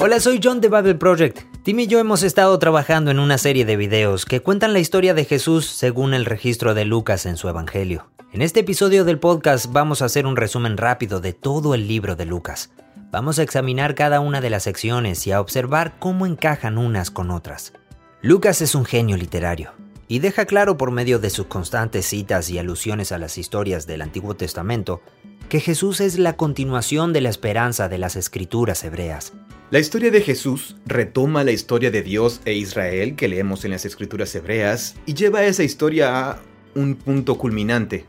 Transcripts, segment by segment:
Hola, soy John de Bible Project. Tim y yo hemos estado trabajando en una serie de videos que cuentan la historia de Jesús según el registro de Lucas en su Evangelio. En este episodio del podcast vamos a hacer un resumen rápido de todo el libro de Lucas. Vamos a examinar cada una de las secciones y a observar cómo encajan unas con otras. Lucas es un genio literario y deja claro por medio de sus constantes citas y alusiones a las historias del Antiguo Testamento que Jesús es la continuación de la esperanza de las escrituras hebreas. La historia de Jesús retoma la historia de Dios e Israel que leemos en las escrituras hebreas y lleva esa historia a un punto culminante.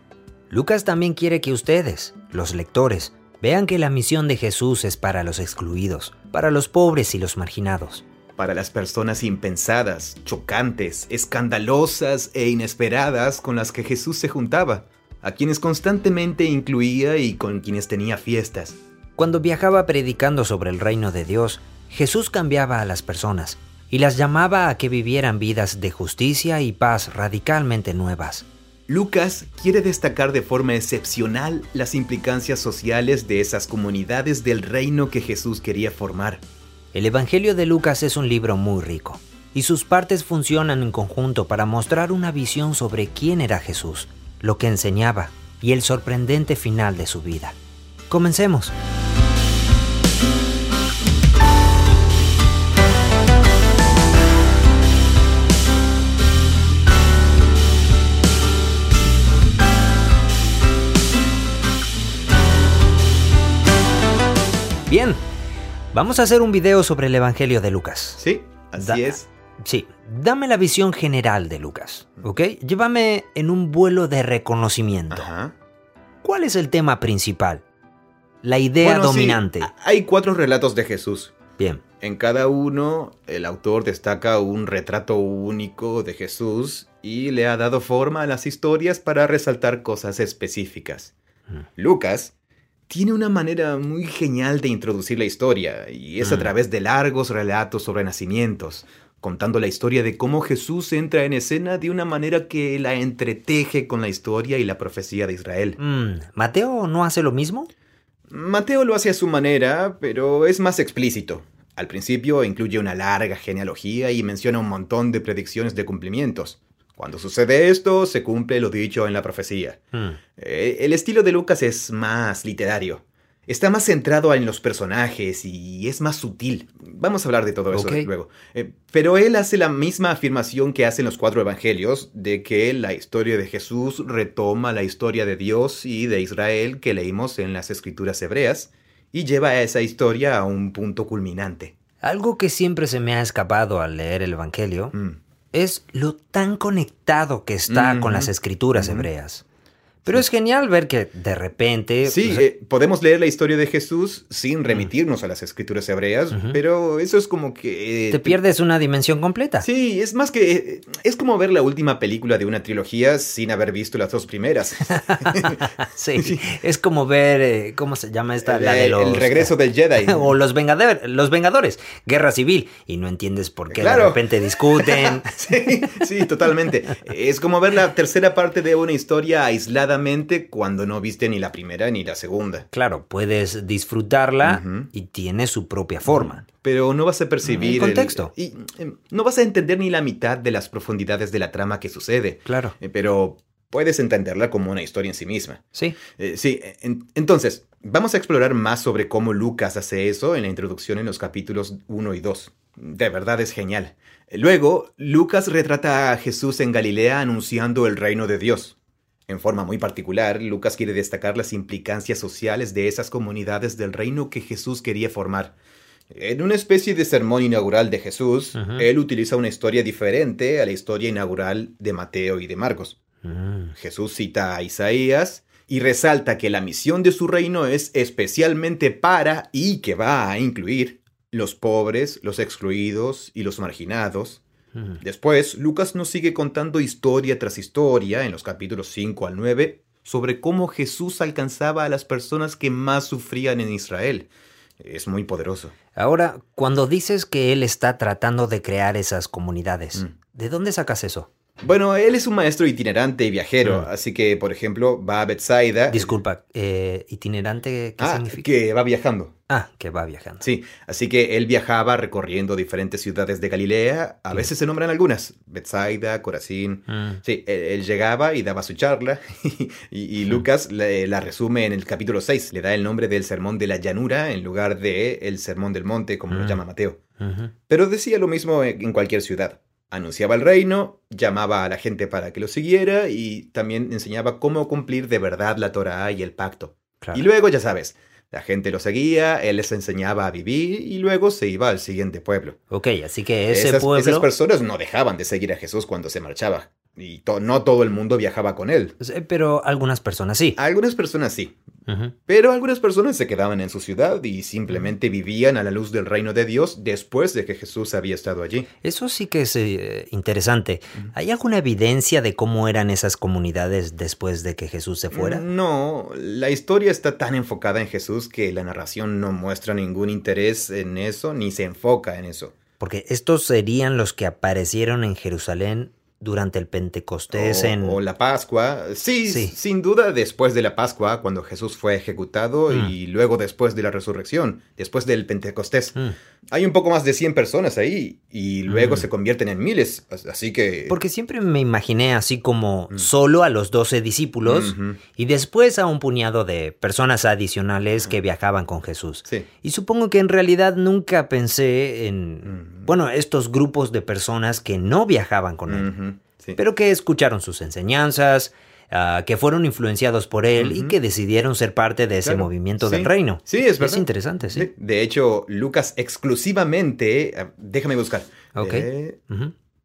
Lucas también quiere que ustedes, los lectores, vean que la misión de Jesús es para los excluidos, para los pobres y los marginados. Para las personas impensadas, chocantes, escandalosas e inesperadas con las que Jesús se juntaba, a quienes constantemente incluía y con quienes tenía fiestas. Cuando viajaba predicando sobre el reino de Dios, Jesús cambiaba a las personas y las llamaba a que vivieran vidas de justicia y paz radicalmente nuevas. Lucas quiere destacar de forma excepcional las implicancias sociales de esas comunidades del reino que Jesús quería formar. El Evangelio de Lucas es un libro muy rico, y sus partes funcionan en conjunto para mostrar una visión sobre quién era Jesús, lo que enseñaba y el sorprendente final de su vida. Comencemos. Bien, vamos a hacer un video sobre el Evangelio de Lucas. Sí, así es. Sí, dame la visión general de Lucas, ¿ok? Llévame en un vuelo de reconocimiento. Ajá. ¿Cuál es el tema principal? La idea Bueno, sí, dominante. hay cuatro relatos de Jesús. Bien, En cada uno, el autor destaca un retrato único de Jesús y le ha dado forma a las historias para resaltar cosas específicas. Mm. Lucas tiene una manera muy genial de introducir la historia y es a Mm. través de largos relatos sobre nacimientos, contando la historia de cómo Jesús entra en escena de una manera que la entreteje con la historia y la profecía de Israel. Mm, ¿Mateo no hace lo mismo? Mateo lo hace a su manera, pero es más explícito. Al principio incluye una larga genealogía y menciona un montón de predicciones de cumplimientos. Cuando sucede esto, se cumple lo dicho en la profecía. Mm, Eh, El estilo de Lucas es más literario. Está más centrado en los personajes y es más sutil. Vamos a hablar de todo eso luego. Eh, Pero él hace la misma afirmación que hacen los cuatro evangelios, de que la historia de Jesús retoma la historia de Dios y de Israel que leímos en las escrituras hebreas y lleva a esa historia a un punto culminante. Algo que siempre se me ha escapado al leer el Evangelio Mm. es lo tan conectado que está con las escrituras hebreas. Pero es genial ver que de repente... Sí, eh, podemos leer la historia de Jesús sin remitirnos a las escrituras hebreas, pero eso es como que... eh, te pierdes una dimensión completa. Sí, es más que... eh, Es como ver la última película de una trilogía sin haber visto las dos primeras. Sí, es como ver, ¿cómo se llama esta? La de los... El regreso del Jedi. o los, Vengador- los Vengadores, Guerra Civil, y no entiendes por qué de repente discuten. Sí, sí, totalmente. Es como ver la tercera parte de una historia cuando no viste ni la primera ni la segunda. Claro, puedes disfrutarla y tiene su propia forma. Pero no vas a percibir... El contexto. y em, no vas a entender ni la mitad de las profundidades de la trama que sucede. Claro, Eh, Pero puedes entenderla como una historia en sí misma. sí. Eh, sí, en- entonces, vamos a explorar más sobre cómo Lucas hace eso en la introducción en los capítulos 1 y 2. De verdad es genial. Luego, Lucas retrata a Jesús en Galilea anunciando el reino de Dios. En forma muy particular, Lucas quiere destacar las implicancias sociales de esas comunidades del reino que Jesús quería formar. En una especie de sermón inaugural de Jesús, él utiliza una historia diferente a la historia inaugural de Mateo y de Marcos. Mm, Jesús cita a Isaías y resalta que la misión de su reino es especialmente para y que va a incluir los pobres, los excluidos y los marginados. Después, Lucas nos sigue contando historia tras historia en los capítulos 5 al 9 sobre cómo Jesús alcanzaba a las personas que más sufrían en Israel. Es muy poderoso. Ahora, cuando dices que él está tratando de crear esas comunidades, Mm. ¿de dónde sacas eso? Bueno, él es un maestro itinerante y viajero, Mm. así que, por ejemplo, va a Bethsaida. Disculpa, eh, itinerante, ¿qué ah, significa? que va viajando. Ah, que va viajando. Sí, así que él viajaba recorriendo diferentes ciudades de Galilea. A Bien. veces se nombran algunas: Bethsaida, Corazín. Mm, Sí, él, él llegaba y daba su charla. y, y Lucas la resume en el capítulo 6. Le da el nombre del sermón de la llanura en lugar de el sermón del monte, como lo Mm. llama Mateo. Pero decía lo mismo en cualquier ciudad. Anunciaba el reino, llamaba a la gente para que lo siguiera y también enseñaba cómo cumplir de verdad la Torah y el pacto. Claro. Y luego, ya sabes, la gente lo seguía, él les enseñaba a vivir y luego se iba al siguiente pueblo. Ok, así que ese esas, pueblo... esas personas no dejaban de seguir a Jesús cuando se marchaba. Y to- no todo el mundo viajaba con él. Sí, Pero algunas personas sí. Algunas personas sí, Pero algunas personas se quedaban en su ciudad y simplemente vivían a la luz del reino de Dios después de que Jesús había estado allí. Eso sí que es eh, interesante. ¿Hay alguna evidencia de cómo eran esas comunidades después de que Jesús se fuera? No, la historia está tan enfocada en Jesús que la narración no muestra ningún interés en eso ni se enfoca en eso. Porque estos serían los que aparecieron en Jerusalén durante el Pentecostés o, en... o la Pascua. Sí, Sí. sin duda después de la Pascua, cuando Jesús fue ejecutado Mm. y luego después de la resurrección, después del Pentecostés. Mm. Hay un poco más de 100 personas ahí y luego Mm. se convierten en miles. as- Así que... Porque siempre me imaginé así como Mm. solo a los doce discípulos Ujú, y después a un puñado de personas adicionales que viajaban con Jesús. Sí. Y supongo que en realidad nunca pensé en, bueno, estos grupos de personas que no viajaban con él, sí. pero que escucharon sus enseñanzas, ah, que fueron influenciados por él y que decidieron ser parte de ese Claro. movimiento Sí. del reino. Sí, es verdad. Es interesante, sí. De hecho, Lucas exclusivamente... ah, Déjame buscar. Ok. Eh.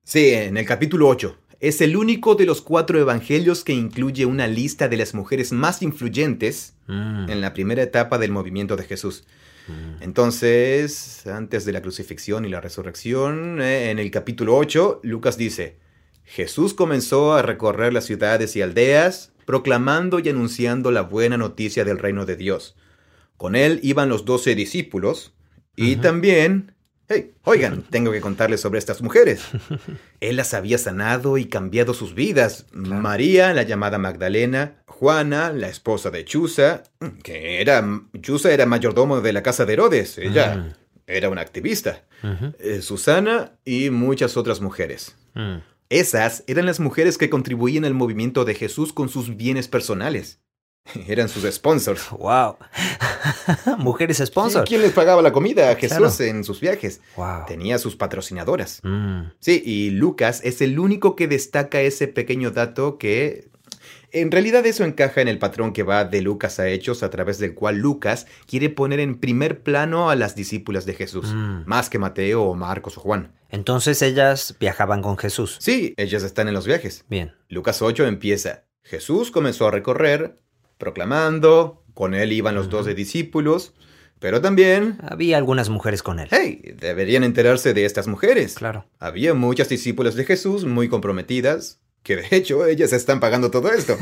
Sí, en el capítulo 8. Es el único de los cuatro evangelios que incluye una lista de las mujeres más influyentes Mm, en la primera etapa del movimiento de Jesús. mm. Entonces, antes de la crucifixión y la resurrección, eh, en el capítulo 8, Lucas dice, Jesús comenzó a recorrer las ciudades y aldeas, proclamando y anunciando la buena noticia del reino de Dios. Con él iban los doce discípulos y también... Hey, oigan, tengo que contarles sobre estas mujeres. Él las había sanado y cambiado sus vidas. Claro. María, la llamada Magdalena, Juana, la esposa de Chuza, que era Chuza era mayordomo de la casa de Herodes. Ella Mm. era una activista. Eh, Susana y muchas otras mujeres. Esas eran las mujeres que contribuían al movimiento de Jesús con sus bienes personales. Eran sus sponsors. Wow. Mujeres Sí, sponsor. ¿Quién les pagaba la comida a Jesús Claro. en sus viajes? Wow. Tenía sus patrocinadoras. Mm. Sí, y Lucas es el único que destaca ese pequeño dato que... En realidad eso encaja en el patrón que va de Lucas a Hechos, a través del cual Lucas quiere poner en primer plano a las discípulas de Jesús, Mm. más que Mateo o Marcos o Juan. Entonces ellas viajaban con Jesús. Sí, ellas están en los viajes. Bien. Lucas 8 empieza. Jesús comenzó a recorrer, proclamando, con él iban los doce discípulos, pero también... Había algunas mujeres con él. Hey, deberían enterarse de estas mujeres. Claro. Había muchas discípulas de Jesús muy comprometidas, que de hecho ellas están pagando todo esto.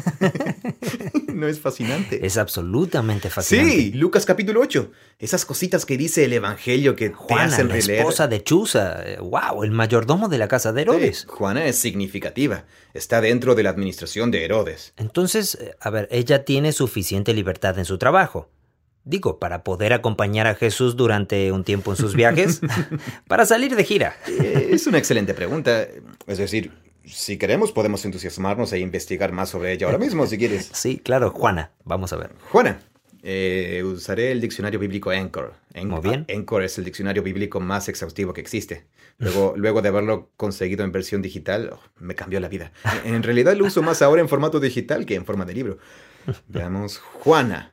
¿No es fascinante? Es absolutamente fascinante. Sí, Lucas capítulo 8. Esas cositas que dice el Evangelio que te Juana, hacen la releer. esposa de Chuza. Wow, el mayordomo de la casa de Herodes. Sí, Juana es significativa. Está dentro de la administración de Herodes. Entonces, eh, a ver, ella tiene suficiente libertad en su trabajo. Digo, para poder acompañar a Jesús durante un tiempo en sus viajes, para salir de gira. Es una excelente pregunta. Es decir, si queremos podemos entusiasmarnos e investigar más sobre ella ahora mismo, si quieres. Sí, claro, Juana, vamos a ver. Juana, eh, usaré el diccionario bíblico Anchor. En- Muy bien. Anchor es el diccionario bíblico más exhaustivo que existe. Luego, luego de haberlo conseguido en versión digital, oh, me cambió la vida. En, en realidad lo uso más ahora en formato digital que en forma de libro. Veamos, Juana,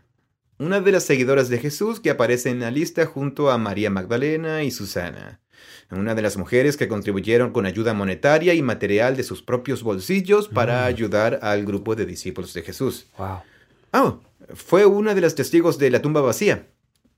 una de las seguidoras de Jesús que aparece en la lista junto a María Magdalena y Susana. Una de las mujeres que contribuyeron con ayuda monetaria y material de sus propios bolsillos para Mm. ayudar al grupo de discípulos de Jesús. Wow. Oh, fue una de las testigos de la tumba vacía.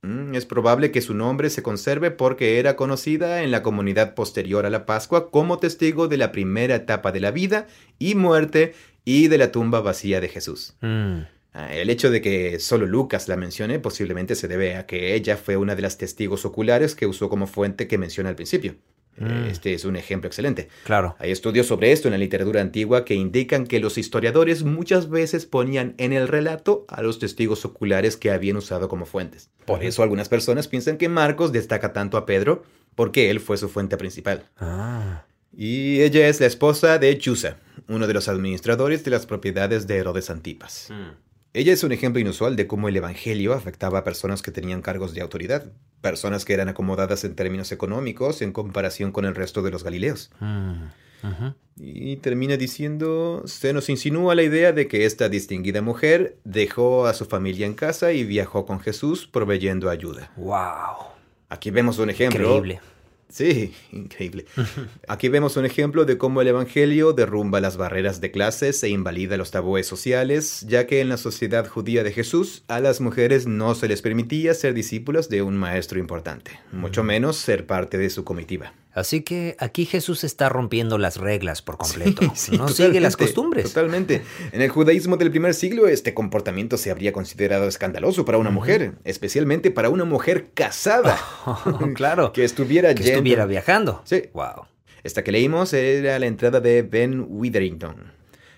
Mm, Es probable que su nombre se conserve porque era conocida en la comunidad posterior a la Pascua como testigo de la primera etapa de la vida y muerte y de la tumba vacía de Jesús. Mm, El hecho de que solo Lucas la mencione posiblemente se debe a que ella fue una de las testigos oculares que usó como fuente que menciona al principio. Mm. Este es un ejemplo excelente. Claro. Hay estudios sobre esto en la literatura antigua que indican que los historiadores muchas veces ponían en el relato a los testigos oculares que habían usado como fuentes. Por eso algunas personas piensan que Marcos destaca tanto a Pedro porque él fue su fuente principal. Ah. Y ella es la esposa de Chusa, uno de los administradores de las propiedades de Herodes Antipas. Mm. Ella es un ejemplo inusual de cómo el Evangelio afectaba a personas que tenían cargos de autoridad, personas que eran acomodadas en términos económicos en comparación con el resto de los galileos. Mm. Y termina diciendo, se nos insinúa la idea de que esta distinguida mujer dejó a su familia en casa y viajó con Jesús proveyendo ayuda. Wow. Aquí vemos un ejemplo. Increíble. Sí, increíble. Aquí vemos un ejemplo de cómo el Evangelio derrumba las barreras de clases e invalida los tabúes sociales, ya que en la sociedad judía de Jesús a las mujeres no se les permitía ser discípulas de un maestro importante, mucho menos ser parte de su comitiva. Así que aquí Jesús está rompiendo las reglas por completo. Sí, no sigue las costumbres. Totalmente. En el judaísmo del primer siglo, este comportamiento se habría considerado escandaloso para una mujer, especialmente para una mujer casada. claro. que estuviera que yendo- estuviera viajando. Sí. Wow. Esta que leímos era la entrada de Ben Witherington.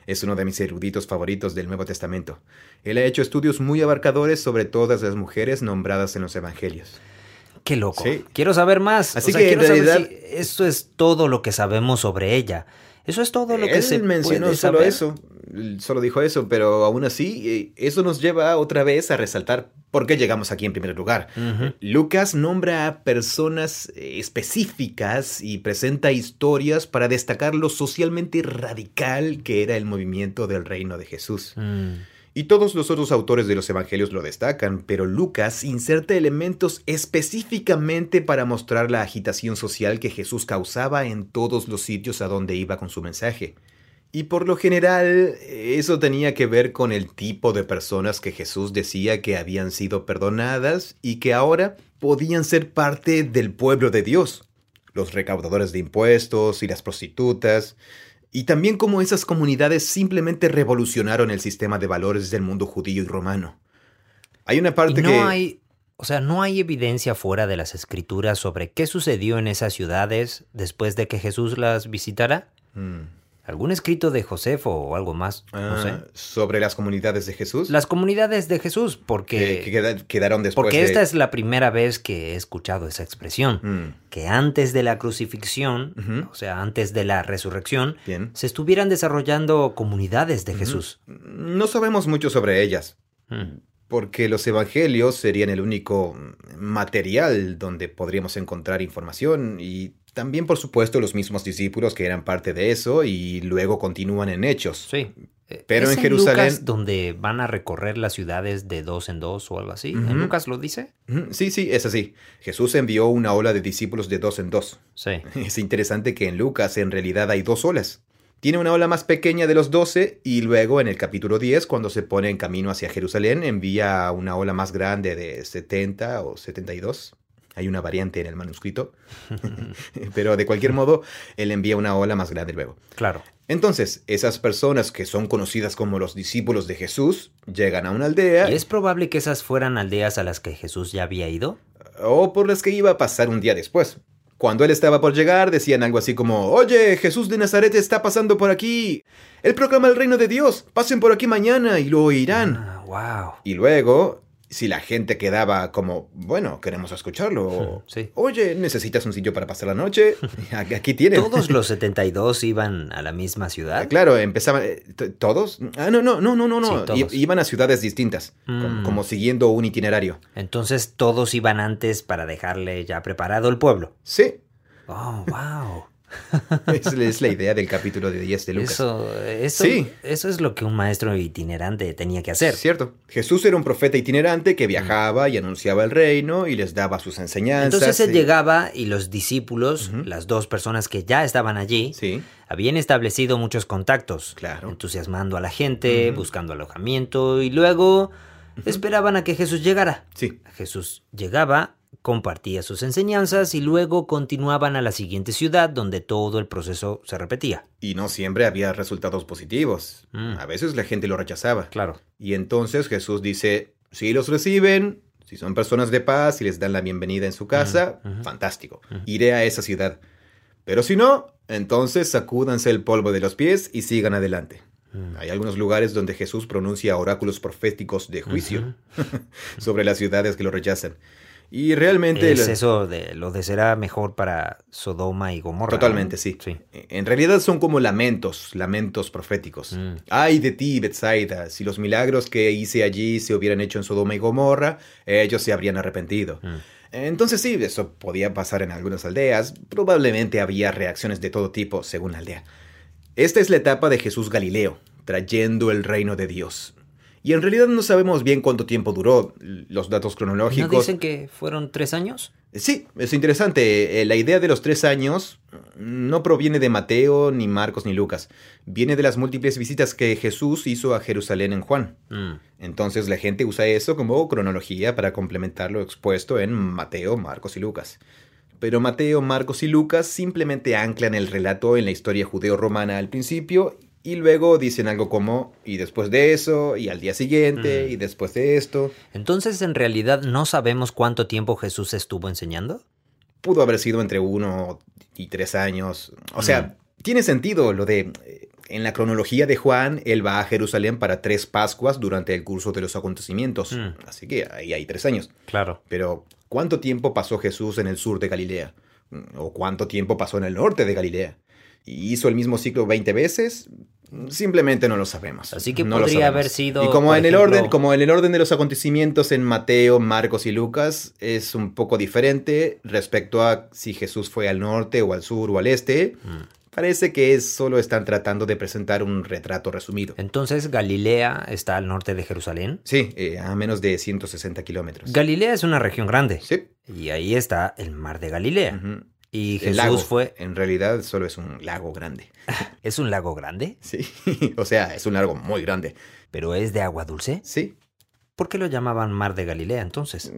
Es uno de mis eruditos favoritos del Nuevo Testamento. Él ha hecho estudios muy abarcadores sobre todas las mujeres nombradas en los evangelios. Qué loco. Sí. Quiero saber más. Así O sea, que, quiero en saber realidad- si eso es todo lo que sabemos sobre ella. Eso es todo lo que Él se mencionó puede solo saber. eso, él solo dijo eso, pero aún así, eh, eso nos lleva otra vez a resaltar por qué llegamos aquí en primer lugar. Lucas nombra a personas eh, específicas y presenta historias para destacar lo socialmente radical que era el movimiento del reino de Jesús. Mm. Y todos los otros autores de los evangelios lo destacan, pero Lucas inserta elementos específicamente para mostrar la agitación social que Jesús causaba en todos los sitios a donde iba con su mensaje. Y por lo general, eso tenía que ver con el tipo de personas que Jesús decía que habían sido perdonadas y que ahora podían ser parte del pueblo de Dios. Los recaudadores de impuestos y las prostitutas, y también cómo esas comunidades simplemente revolucionaron el sistema de valores del mundo judío y romano. Hay una Y parte no que... hay, o sea, no hay evidencia fuera de las escrituras sobre qué sucedió en esas ciudades después de que Jesús las visitara. Mm. ¿Algún escrito de Josefo o algo más? no sé. Ah, Sobre las comunidades de Jesús. Las comunidades de Jesús, que, porque, que queda- quedaron después porque de... esta es la primera vez que he escuchado esa expresión. Mm, Que antes de la crucifixión, o sea, antes de la resurrección, Bien. se estuvieran desarrollando comunidades de Jesús. No sabemos mucho sobre ellas, Mm. porque los evangelios serían el único material donde podríamos encontrar información y también, por supuesto, los mismos discípulos que eran parte de eso y luego continúan en hechos. Sí. Eh, Pero ¿Es en Jerusalén- Lucas donde van a recorrer las ciudades de dos en dos o algo así. ¿En Lucas lo dice? Sí, sí, es así. Jesús envió una ola de discípulos de dos en dos. Sí. Es interesante que en Lucas en realidad hay dos olas. Tiene una ola más pequeña de los doce y luego en el capítulo 10, cuando se pone en camino hacia Jerusalén, envía una ola más grande de 70 o 72. Hay una variante en el manuscrito. Pero de cualquier modo, él envía una ola más grande luego. Claro. Entonces, esas personas que son conocidas como los discípulos de Jesús llegan a una aldea ¿Y es probable que esas fueran aldeas a las que Jesús ya había ido? o por las que iba a pasar un día después. Cuando él estaba por llegar, decían algo así como, Oye, Jesús de Nazaret está pasando por aquí. Él proclama el reino de Dios. Pasen por aquí mañana y lo oirán. Ah, wow. Y luego, si la gente quedaba como, bueno, queremos escucharlo. Sí. Oye, ¿necesitas un sitio para pasar la noche? Aquí tienen. ¿Todos los 72 iban a la misma Ah, ciudad? Claro, empezaban. eh, ¿Todos? Ah, no, no, no, no, no. Sí, Iban a ciudades distintas, como, Mm. como siguiendo un itinerario. Entonces todos iban antes para dejarle ya preparado el pueblo. Sí, Oh, wow. es, es la idea del capítulo de 10 de Lucas. Eso, eso, Sí. eso es lo que un maestro itinerante tenía que hacer. Cierto. Jesús era un profeta itinerante que viajaba y anunciaba el reino y les daba sus enseñanzas. Entonces él y- llegaba y los discípulos, las dos personas que ya estaban allí, Sí, habían establecido muchos contactos, Claro. entusiasmando a la gente, buscando alojamiento y luego esperaban a que Jesús llegara. sí. Jesús llegaba, compartía sus enseñanzas y luego continuaban a la siguiente ciudad donde todo el proceso se repetía. Y no siempre había resultados positivos. Mm. A veces la gente lo rechazaba. Claro. Y entonces Jesús dice, si los reciben, si son personas de paz y les dan la bienvenida en su casa, fantástico. Iré a esa ciudad. Pero si no, entonces sacúdanse el polvo de los pies y sigan adelante. Mm. Hay algunos lugares donde Jesús pronuncia oráculos proféticos de juicio sobre las ciudades que lo rechazan. Y realmente... Es eso de lo de será mejor para Sodoma y Gomorra. Totalmente, ¿no? sí. Sí. En realidad son como lamentos, lamentos proféticos. Mm. Ay de ti, Bethsaida, si los milagros que hice allí se hubieran hecho en Sodoma y Gomorra, ellos se habrían arrepentido. Mm. Entonces sí, eso podía pasar en algunas aldeas. Probablemente había reacciones de todo tipo según la aldea. Esta es la etapa de Jesús Galileo, trayendo el reino de Dios. Y en realidad no sabemos bien cuánto tiempo duró. Los datos ¿No cronológicos... dicen que fueron tres años? Sí, es interesante. Eh, La idea de los tres años no proviene de Mateo, ni Marcos, ni Lucas. Viene de las múltiples visitas que Jesús hizo a Jerusalén en Juan. Mm. Entonces la gente usa eso como cronología para complementar lo expuesto en Mateo, Marcos y Lucas. Pero Mateo, Marcos y Lucas simplemente anclan el relato en la historia judeo-romana al principio y luego dicen algo como y después de eso, y al día siguiente, Mm. y después de esto. Entonces, en realidad, ¿no sabemos cuánto tiempo Jesús estuvo enseñando? pudo haber sido entre uno y tres años. O sea, tiene sentido lo de... eh, En la cronología de Juan, él va a Jerusalén para tres Pascuas durante el curso de los acontecimientos. Mm. Así que ahí hay tres años. Claro. Pero, ¿cuánto tiempo pasó Jesús en el sur de Galilea? ¿O cuánto tiempo pasó en el norte de Galilea? ¿Y hizo el mismo ciclo 20 veces? Simplemente no lo sabemos. Así que No podría haber sido, Y como en el orden, como en el orden de los acontecimientos en Mateo, Marcos y Lucas es un poco diferente respecto a si Jesús fue al norte o al sur o al este. Mm. Parece que es, solo están tratando de presentar un retrato resumido. Entonces, Galilea está al norte de Jerusalén. Sí, eh, a menos de 160 kilómetros. Galilea es una región grande. Sí. Y ahí está el mar de Galilea. Y Jesús lago, fue... En realidad solo es un lago grande. ¿Es un lago grande? Sí, o sea, es un lago muy grande. ¿Pero es de agua dulce? Sí, ¿Por qué lo llamaban mar de Galilea entonces?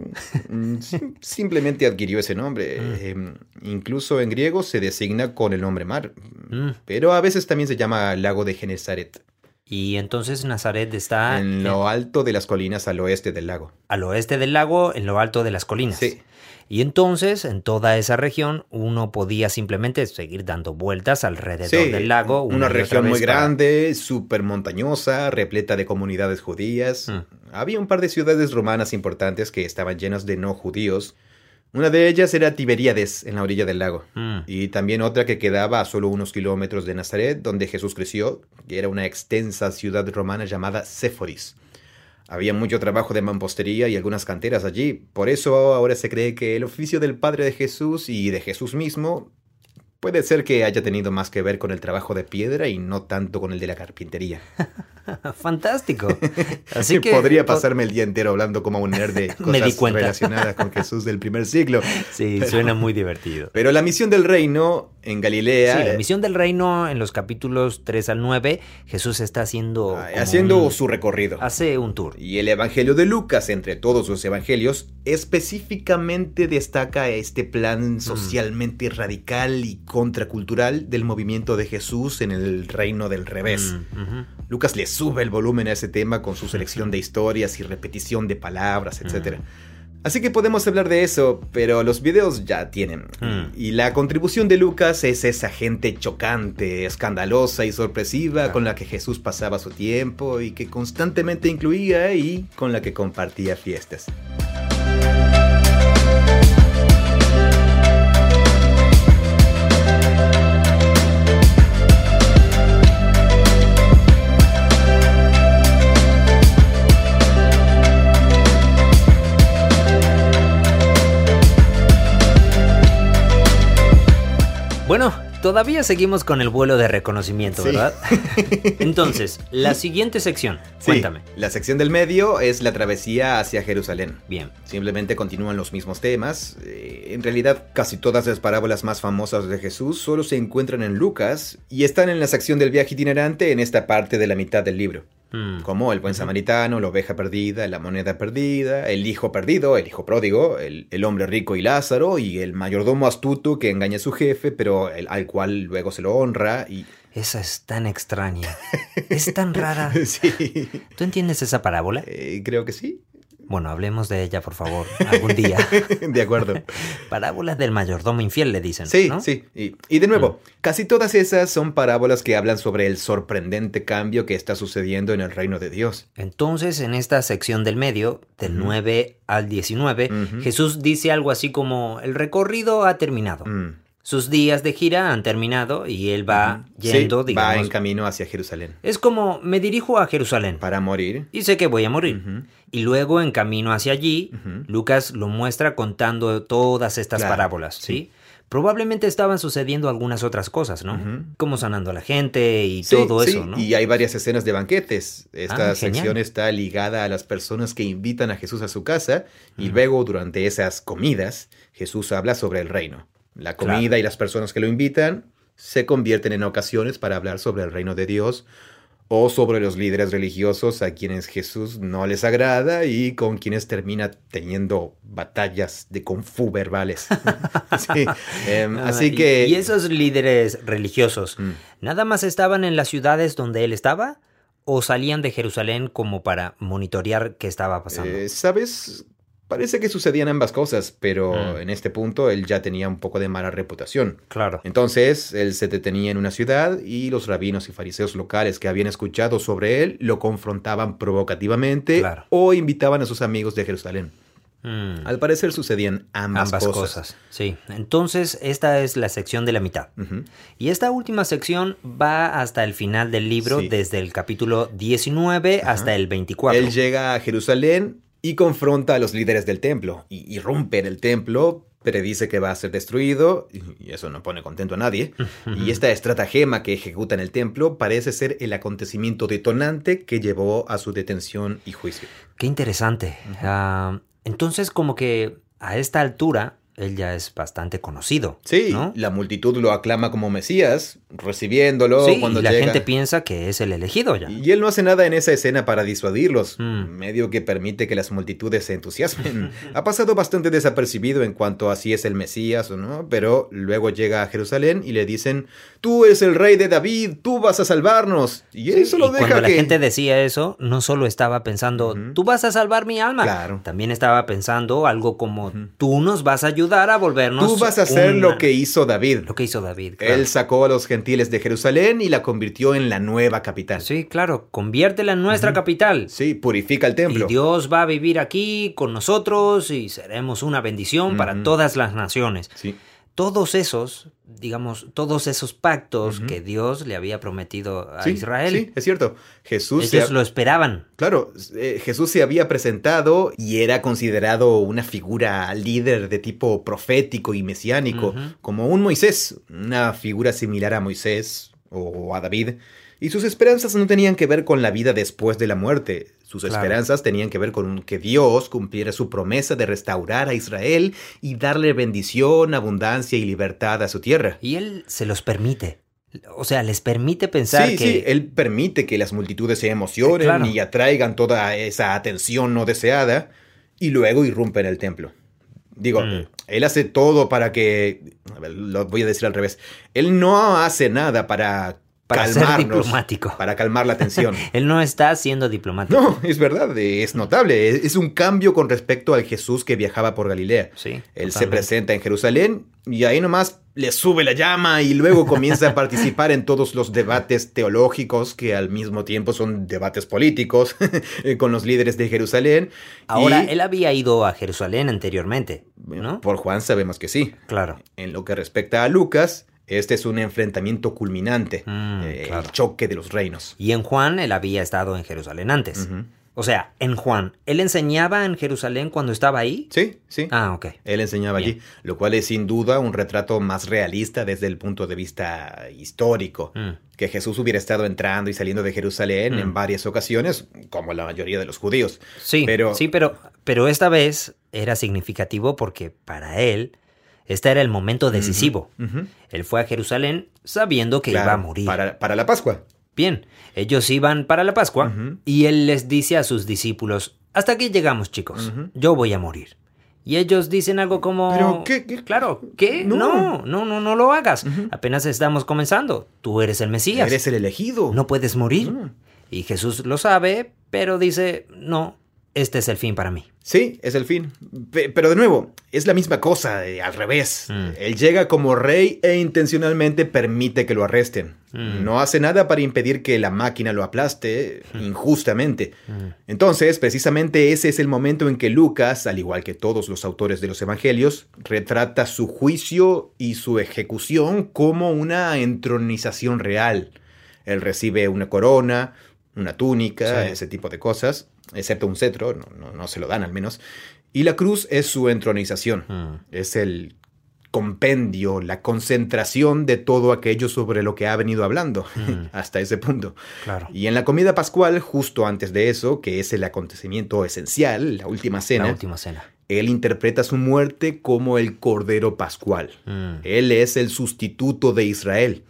Mm, sim- simplemente adquirió ese nombre. Mm. Eh, incluso en griego se designa con el nombre mar. Mm. Pero a veces también se llama lago de Genesaret, Y entonces Nazaret está en lo alto de las colinas al oeste del lago. al oeste del lago, en lo alto de las colinas. Sí. Y entonces, en toda esa región, uno podía simplemente seguir dando vueltas alrededor Sí, del lago. una, otra región muy para- grande, súper montañosa, repleta de comunidades judías. Mm. Había un par de ciudades romanas importantes que estaban llenas de no judíos. Una de ellas era Tiberíades, en la orilla del lago. Mm. Y también otra que quedaba a solo unos kilómetros de Nazaret, donde Jesús creció, que era una extensa ciudad romana llamada Séforis. Había mucho trabajo de mampostería y algunas canteras allí. Por eso ahora se cree que el oficio del Padre de Jesús y de Jesús mismo puede ser que haya tenido más que ver con el trabajo de piedra y no tanto con el de la carpintería. Fantástico. Así que Podría pasarme el día entero hablando como un nerd de cosas relacionadas con Jesús del primer siglo. Sí, suena muy divertido. Pero la misión del reino en Galilea... Sí, la misión del reino en los capítulos 3 al 9, Jesús está haciendo... Haciendo un- su recorrido. Hace un tour. Y el Evangelio de Lucas, entre todos los evangelios, específicamente destaca este Mm. plan socialmente radical y contracultural del movimiento de Jesús en el reino del revés. Mm. Lucas le sube el volumen a ese tema con su selección de historias y repetición de palabras, etc. Así que podemos hablar de eso, pero los videos ya tienen. Mm. Y la contribución de Lucas es esa gente chocante, escandalosa y sorpresiva con la que Jesús pasaba su tiempo y que constantemente incluía y con la que compartía fiestas. Bueno, todavía seguimos con el vuelo de reconocimiento, Sí. ¿verdad? Entonces, la siguiente sección. Sí, Cuéntame. La sección del medio es la travesía hacia Jerusalén. Bien. Simplemente continúan los mismos temas. Eh, en realidad, casi todas las parábolas más famosas de Jesús solo se encuentran en Lucas y están en la sección del viaje itinerante en esta parte de la mitad del libro. Mm. Como el buen samaritano, la oveja perdida, la moneda perdida, el hijo perdido, el hijo pródigo, el, el hombre rico y Lázaro, y el mayordomo astuto que engaña a su jefe, pero el- al cual luego se lo honra, y... Esa es tan extraña. Es tan rara. sí, ¿Tú entiendes esa parábola? eh, creo que sí. Bueno, hablemos de ella, por favor, algún día. de acuerdo. Parábolas del mayordomo infiel, le dicen. Sí, ¿no? sí. Y, y de nuevo, Mm. casi todas esas son parábolas que hablan sobre el sorprendente cambio que está sucediendo en el reino de Dios. Entonces, en esta sección del medio, del Ujú. 9 al 19, Ujú. Jesús dice algo así como, el recorrido ha terminado. Mm. Sus días de gira han terminado y él va Sí, yendo, va digamos. en camino hacia Jerusalén. Es como, me dirijo a Jerusalén Para morir. y sé que voy a morir. Ujú. Y luego, en camino hacia allí. Lucas lo muestra contando todas estas Claro, parábolas, ¿sí? sí. Probablemente estaban sucediendo algunas otras cosas, ¿no? Como sanando a la gente y Sí, todo sí, eso, ¿no? Y hay varias escenas de banquetes. Esta Ah, sección está ligada a las personas que invitan a Jesús a su casa y luego durante esas comidas Jesús habla sobre el reino. La Claro. comida y las personas que lo invitan se convierten en ocasiones para hablar sobre el reino de Dios o sobre los líderes religiosos a quienes Jesús no les agrada y con quienes termina teniendo batallas de kung fu verbales. Sí, em, así y- que... ¿Y esos líderes religiosos, Mm. nada más estaban en las ciudades donde él estaba? ¿O salían de Jerusalén como para monitorear qué estaba pasando? Eh, ¿Sabes? Parece que sucedían ambas cosas, pero Mm. en este punto él ya tenía un poco de mala reputación. claro. Entonces, él se detenía en una ciudad y los rabinos y fariseos locales que habían escuchado sobre él lo confrontaban provocativamente Claro. o invitaban a sus amigos de Jerusalén. Mm, Al parecer sucedían ambas, ambas cosas. cosas. Sí. Entonces, esta es la sección de la mitad. Y esta última sección va hasta el final del libro, Sí. desde el capítulo 19 Ajá. hasta el 24. Él llega a Jerusalén y confronta a los líderes del templo y irrumpe en el templo, predice que va a ser destruido y eso no pone contento a nadie. Y esta estratagema que ejecuta en el templo parece ser el acontecimiento detonante que llevó a su detención y juicio. Qué interesante. Ah, entonces, como que a esta altura, él ya es bastante conocido. Sí, ¿no? la multitud lo aclama como Mesías, recibiéndolo Sí, cuando y la llega. gente piensa que es el elegido ya. Y él no hace nada en esa escena para disuadirlos, Mm. medio que permite que las multitudes se entusiasmen. ha pasado bastante desapercibido en cuanto a si es el Mesías o no, pero luego llega a Jerusalén y le dicen, tú eres el rey de David, tú vas a salvarnos. Y él Sí, solo y deja cuando la gente decía eso, no solo estaba pensando, tú vas a salvar mi alma. Claro. También estaba pensando algo como, tú nos vas a ayudar a volvernos. Tú vas a hacer una- lo que hizo David. lo que hizo David. claro. Él sacó a los gentiles de Jerusalén y la convirtió en la nueva capital. Sí, claro, conviértela en nuestra capital. Sí, purifica el templo. Y Dios va a vivir aquí con nosotros y seremos una bendición para todas las naciones. Sí. Todos esos, digamos, todos esos pactos que Dios le había prometido a Sí, Israel, Sí, es cierto. Jesús ellos ha- lo esperaban. Claro, eh, Jesús se había presentado y era considerado una figura líder de tipo profético y mesiánico, como un Moisés, una figura similar a Moisés o a David. Y sus esperanzas no tenían que ver con la vida después de la muerte. Sus Claro. esperanzas tenían que ver con que Dios cumpliera su promesa de restaurar a Israel y darle bendición, abundancia y libertad a su tierra. Y Él se los permite. O sea, les permite pensar sí, que... sí, él permite que las multitudes se emocionen Claro. y atraigan toda esa atención no deseada y luego irrumpe en el templo. Digo, Mm. él hace todo para que... a ver, lo voy a decir al revés. Él no hace nada para, Para ser diplomático. Para calmar la atención. Él no está siendo diplomático. no, es verdad, es notable. Es un cambio con respecto al Jesús que viajaba por Galilea. Sí, Él se presenta en Jerusalén y ahí nomás le sube la llama y luego comienza a participar en todos los debates teológicos que al mismo tiempo son debates políticos con los líderes de Jerusalén. Ahora, Y, él había ido a Jerusalén anteriormente, ¿no? Por Juan sabemos que sí. Claro. En lo que respecta a Lucas, este es un enfrentamiento culminante, Mm, eh, claro. el choque de los reinos. Y en Juan, él había estado en Jerusalén antes. O sea, en Juan, ¿él enseñaba en Jerusalén cuando estaba ahí? Sí, sí. Ah, ok. Él enseñaba Bien. allí, lo cual es sin duda un retrato más realista desde el punto de vista histórico. Mm. Que Jesús hubiera estado entrando y saliendo de Jerusalén Mm. en varias ocasiones, como la mayoría de los judíos. Sí, Pero- sí, pero, pero esta vez era significativo porque para él, este era el momento decisivo. Él fue a Jerusalén sabiendo que Claro, iba a morir. Para, para la Pascua. Bien, ellos iban para la Pascua y él les dice a sus discípulos, hasta aquí llegamos chicos, yo voy a morir. Y ellos dicen algo como... Pero, ¿qué- qué? Claro, ¿qué? No. No, no, no, no, lo hagas. Apenas estamos comenzando. Tú eres el Mesías. Eres el elegido. No puedes morir. Y Jesús lo sabe, pero dice, no, este es el fin para mí. Sí, es el fin. Pero de nuevo, es la misma cosa, eh, al revés. Mm. Él llega como rey e intencionalmente permite que lo arresten. Mm. No hace nada para impedir que la máquina lo aplaste mm. injustamente. Entonces, precisamente ese es el momento en que Lucas, al igual que todos los autores de los evangelios, retrata su juicio y su ejecución como una entronización real. Él recibe una corona, una túnica, ese tipo de cosas, excepto un cetro, no, no, se lo dan al menos. Y la cruz es su entronización, mm. es el compendio, la concentración de todo aquello sobre lo que ha venido hablando mm. hasta ese punto. Claro. Y en la comida pascual, justo antes de eso, que es el acontecimiento esencial, la última cena, la última cena. él interpreta su muerte como el Cordero Pascual. Mm. Él es el sustituto de Israel.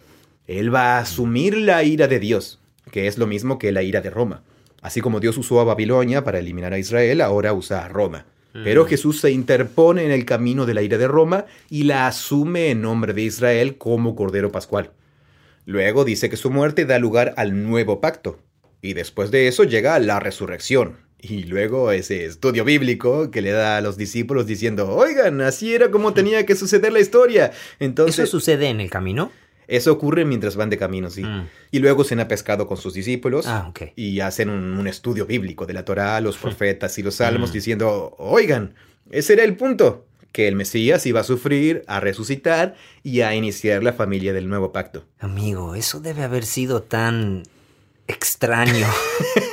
Él va a asumir la ira de Dios que es lo mismo que la ira de Roma. Así como Dios usó a Babilonia para eliminar a Israel, ahora usa a Roma. Pero mm. Jesús se interpone en el camino de la ira de Roma y la asume en nombre de Israel como Cordero Pascual. Luego dice que su muerte da lugar al nuevo pacto. Y después de eso llega la resurrección. Y luego ese estudio bíblico que le da a los discípulos diciendo, oigan, así era como tenía que suceder la historia. Entonces, ¿Eso sucede en el camino? Eso ocurre mientras van de camino, sí. Mm. Y luego se ha pescado con sus discípulos ah, y hacen un, estudio bíblico de la Torá, los profetas y los salmos, mm. diciendo, oigan, ese era el punto, que el Mesías iba a sufrir, a resucitar y a iniciar la familia del nuevo pacto. Amigo, eso debe haber sido tan extraño.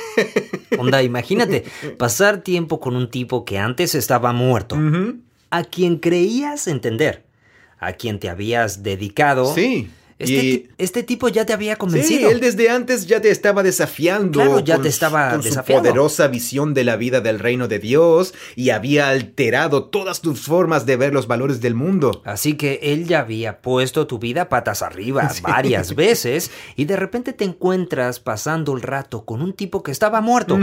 Onda, imagínate, pasar tiempo con un tipo que antes estaba muerto, a quien creías entender, a quien te habías dedicado. Sí este, este, tipo ya te había convencido. Sí, él desde antes ya te estaba desafiando. Claro, ya te estaba con su poderosa visión de la vida del reino de Dios y había alterado todas tus formas de ver los valores del mundo. Así que él ya había puesto tu vida patas arriba varias veces y de repente te encuentras pasando el rato con un tipo que estaba muerto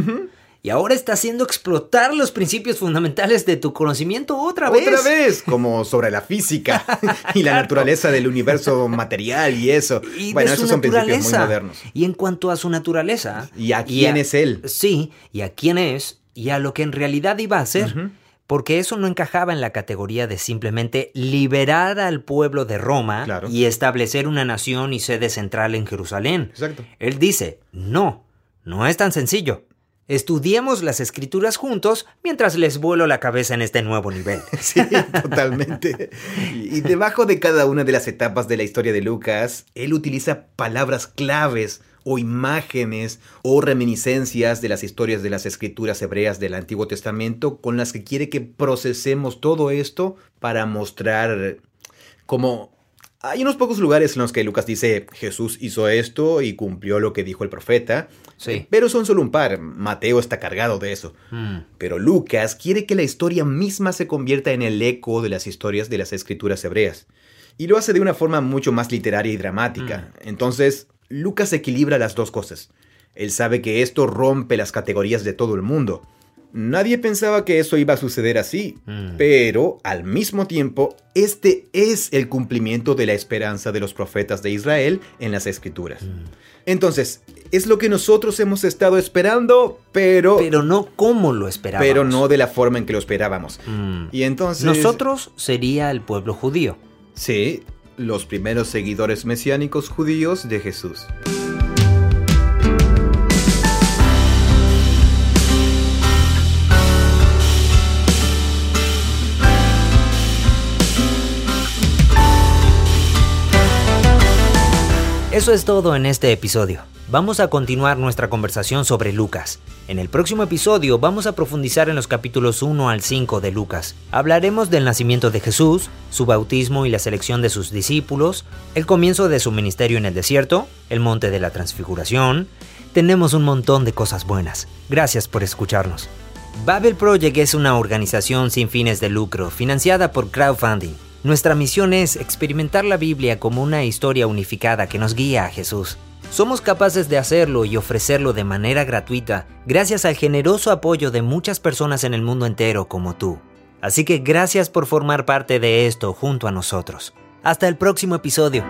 y ahora está haciendo explotar los principios fundamentales de tu conocimiento otra vez. Otra vez, como sobre la física y la naturaleza del universo material y eso. Y bueno, esos son principios muy modernos. Y en cuanto a su naturaleza. ¿Y a quién es él? Sí, y a quién es, y a lo que en realidad iba a ser. Porque eso no encajaba en la categoría de simplemente liberar al pueblo de Roma y establecer una nación y sede central en Jerusalén. Exacto. Él dice, no, no es tan sencillo. Estudiemos las escrituras juntos mientras les vuelo la cabeza en este nuevo nivel. Sí, totalmente. Y debajo de cada una de las etapas de la historia de Lucas, él utiliza palabras claves o imágenes o reminiscencias de las historias de las escrituras hebreas del Antiguo Testamento con las que quiere que procesemos todo esto para mostrar cómo hay unos pocos lugares en los que Lucas dice Jesús hizo esto y cumplió lo que dijo el profeta. Sí. Pero son solo un par. Mateo está cargado de eso. Hmm. Pero Lucas quiere que la historia misma se convierta en el eco de las historias de las escrituras hebreas. Y lo hace de una forma mucho más literaria y dramática. Hmm. Entonces, Lucas equilibra las dos cosas. Él sabe que esto rompe las categorías de todo el mundo. Nadie pensaba que eso iba a suceder así, mm. pero al mismo tiempo, este es el cumplimiento de la esperanza de los profetas de Israel en las escrituras. Mm. Entonces, es lo que nosotros hemos estado esperando, pero... Pero no como lo esperábamos. Pero no de la forma en que lo esperábamos. Mm. Y entonces... Nosotros sería el pueblo judío. Sí, los primeros seguidores mesiánicos judíos de Jesús. Eso es todo en este episodio. Vamos a continuar nuestra conversación sobre Lucas. En el próximo episodio vamos a profundizar en los capítulos 1 al 5 de Lucas. Hablaremos del nacimiento de Jesús, su bautismo y la selección de sus discípulos, el comienzo de su ministerio en el desierto, el monte de la transfiguración. Tenemos un montón de cosas buenas. Gracias por escucharnos. Babel Project es una organización sin fines de lucro financiada por crowdfunding. Nuestra misión es experimentar la Biblia como una historia unificada que nos guía a Jesús. Somos capaces de hacerlo y ofrecerlo de manera gratuita gracias al generoso apoyo de muchas personas en el mundo entero como tú. Así que gracias por formar parte de esto junto a nosotros. Hasta el próximo episodio.